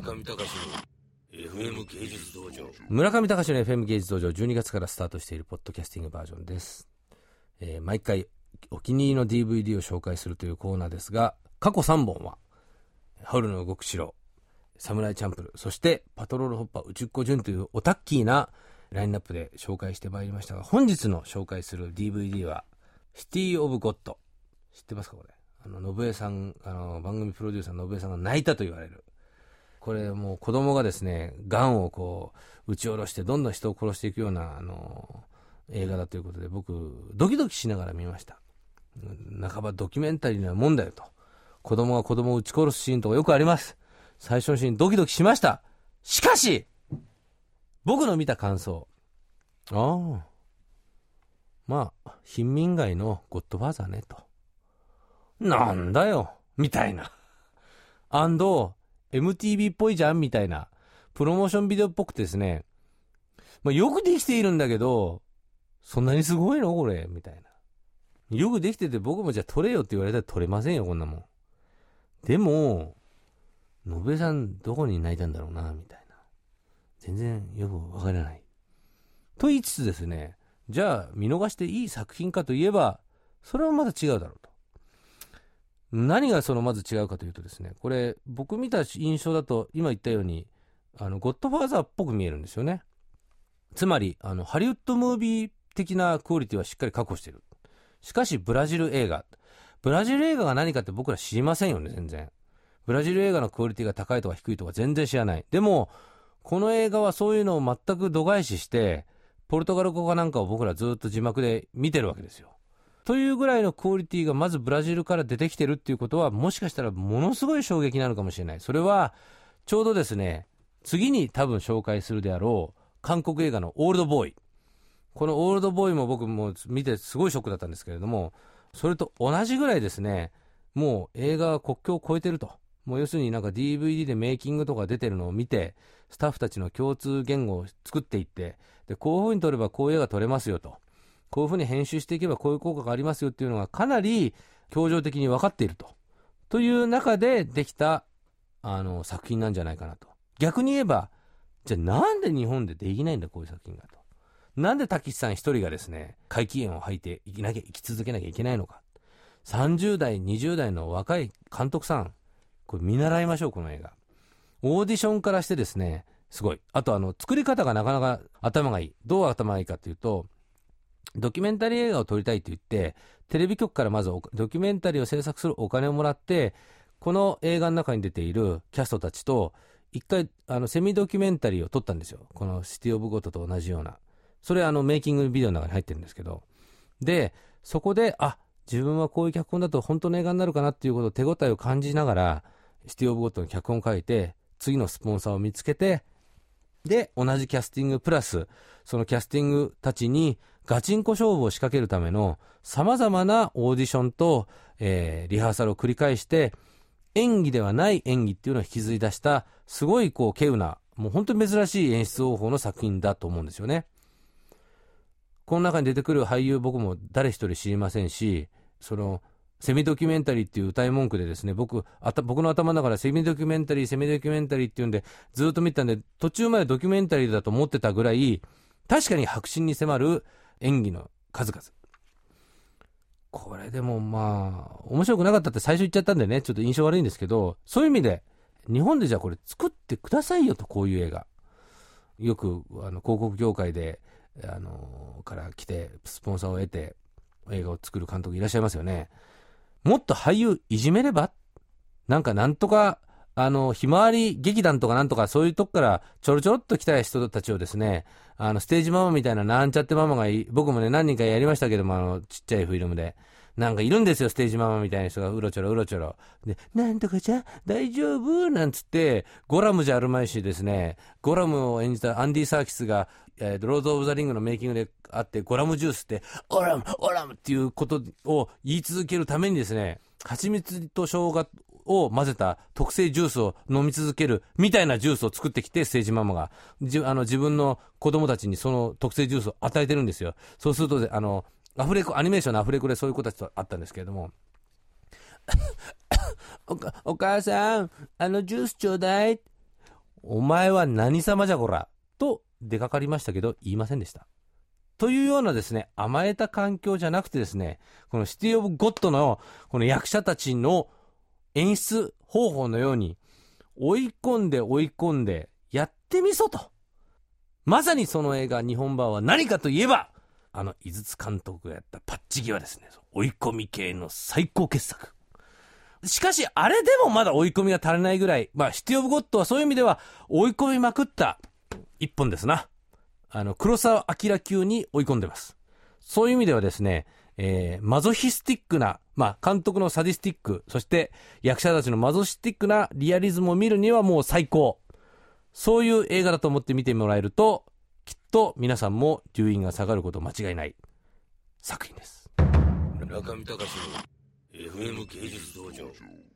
村上隆の FM 芸術道場。村上隆の FM 芸術道場12月からスタートしているポッドキャスティングバージョンです、えー毎回お気に入りの DVD を紹介するというコーナーですが過去3本は「ハウルの動く城」「サムライチャンプル」そして「パトロールホッパー宇宙子順」というオタッキーなラインナップで紹介してまいりましたが本日の紹介する DVD は「シティ・オブ・ゴッド」知ってますかこれ？あの信江さんあの番組プロデューサーの信江さんが泣いたと言われるこれもう子供がですね、ガンをこう、撃ち下ろしてどんどん人を殺していくような、あの、映画だということで僕、ドキドキしながら見ました。半ばドキュメンタリーなもんだよと。子供が子供を撃ち殺すシーンとかよくあります。最初のシーンドキドキしました。しかし、僕の見た感想。ああ。まあ、貧民街のゴッドファーザーね、と。なんだよ、みたいな。アンド、MTV っぽいじゃんみたいな、プロモーションビデオっぽくてですね、まあ、よくできているんだけど、そんなにすごいのこれみたいな。よくできてて僕もじゃあ撮れよって言われたら撮れませんよ、こんなもん。でも、野部さんどこに泣いたんだろうな、みたいな。全然よくわからない。と言いつつですね、じゃあ見逃していい作品かといえば、それはまだ違うだろうと。何がそのまず違うかというとですね、これ僕見た印象だと今言ったように、あの、ゴッドファーザーっぽく見えるんですよね。つまり、あの、ハリウッドムービー的なクオリティはしっかり確保している。しかし、ブラジル映画。ブラジル映画が何かって僕ら知りませんよね、全然。ブラジル映画のクオリティが高いとか低いとか全然知らない。でも、この映画はそういうのを全く度外視して、ポルトガル語かなんかを僕らずっと字幕で見てるわけですよ。というぐらいのクオリティがまずブラジルから出てきてるっていうことは、もしかしたらものすごい衝撃なのかもしれない。それは、ちょうどですね、次に多分紹介するであろう、韓国映画のオールドボーイ。このオールドボーイも僕も見てすごいショックだったんですけれども、それと同じぐらいですね、もう映画は国境を越えてると。もう要するになんか DVD でメイキングとか出てるのを見て、スタッフたちの共通言語を作っていって、で、こういう風に撮ればこういう映画撮れますよと。こういう風に編集していけばこういう効果がありますよっていうのがかなり協情的に分かっていると。という中でできた、あの、作品なんじゃないかなと。逆に言えば、じゃあなんで日本でできないんだ、こういう作品がと。なんでたけしさん一人がですね、怪奇炎を吐いて生きなきゃ、生き続けなきゃいけないのか。30代、20代の若い監督さん、これ見習いましょう、この映画。オーディションからしてですね、すごい。あとあの、作り方がなかなか頭がいい。どう頭がいいかっていうと、ドキュメンタリー映画を撮りたいって言って、テレビ局からまずドキュメンタリーを制作するお金をもらって、この映画の中に出ているキャストたちと、一回、あの、セミドキュメンタリーを撮ったんですよ。このシティオブゴットと同じような。それあの、メイキングビデオの中に入ってるんですけど。で、そこで、あ、自分はこういう脚本だと本当の映画になるかなっていうことを手応えを感じながら、シティオブゴットの脚本を書いて、次のスポンサーを見つけて、で、同じキャスティングプラス、そのキャスティングたちにガチンコ勝負を仕掛けるための様々なオーディションと、えーリハーサルを繰り返して、演技ではない演技っていうのを引きずり出した、すごいこう、稀有な、もう本当に珍しい演出方法の作品だと思うんですよね。この中に出てくる俳優僕も誰一人知りませんし、その、セミドキュメンタリーっていう歌い文句でですね、僕、あた僕の頭の中でセミドキュメンタリー、セミドキュメンタリーっていうんで、ずっと見てたんで、途中までドキュメンタリーだと思ってたぐらい、確かに迫真に迫る演技の数々。これでもまあ、面白くなかったって最初言っちゃったんでね、ちょっと印象悪いんですけど、そういう意味で、日本でじゃあこれ作ってくださいよと、こういう映画。よく、あの、広告業界で、あの、から来て、スポンサーを得て、映画を作る監督いらっしゃいますよね。もっと俳優いじめれば？なんかなんとか、あの、ひまわり劇団とかなんとかそういうとこからちょろちょろっと来た人たちをですね、あの、ステージママみたいななんちゃってママが、僕もね、何人かやりましたけども、あの、ちっちゃいフィルムで。なんかいるんですよ、ステージママみたいな人がうろちょろうろちょろ。で、なんとかじゃ、大丈夫？なんつって、ゴラムじゃあるまいしですね、ゴラムを演じたアンディ・サーキスが、えーロード・オブ・ザ・リングのメイキングであって、ゴラムジュースって、オラム、オラムっていうことを言い続けるためにですね、蜂蜜と生姜を混ぜた特製ジュースを飲み続けるみたいなジュースを作ってきて、ステージママが。じあの自分の子供たちにその特製ジュースを与えてるんですよ。そうすると、あの、アフレコ、アニメーションのアフレコでそういう子たちとあったんですけれども、おお母さん、あのジュースちょうだい。お前は何様じゃこら、と出かかりましたけど、言いませんでした。というようなですね、甘えた環境じゃなくてですね、このシティオブゴッドのこの役者たちの演出方法のように、追い込んで追い込んで、やってみそと。まさにその映画、日本版は何かといえば、あの、井筒監督がやったパッチギはですね、追い込み系の最高傑作。しかし、あれでもまだ追い込みが足りないぐらい、まあ、シティオブゴッドはそういう意味では、追い込みまくった一本ですな。あの、黒沢明級に追い込んでます。そういう意味ではですね、えー、マゾヒスティックな、まあ、監督のサディスティック、そして役者たちのマゾヒスティックなリアリズムを見るにはもう最高。そういう映画だと思って見てもらえると、きっと皆さんも順位が下がること間違いない作品です。中見隆の FM 芸術道場。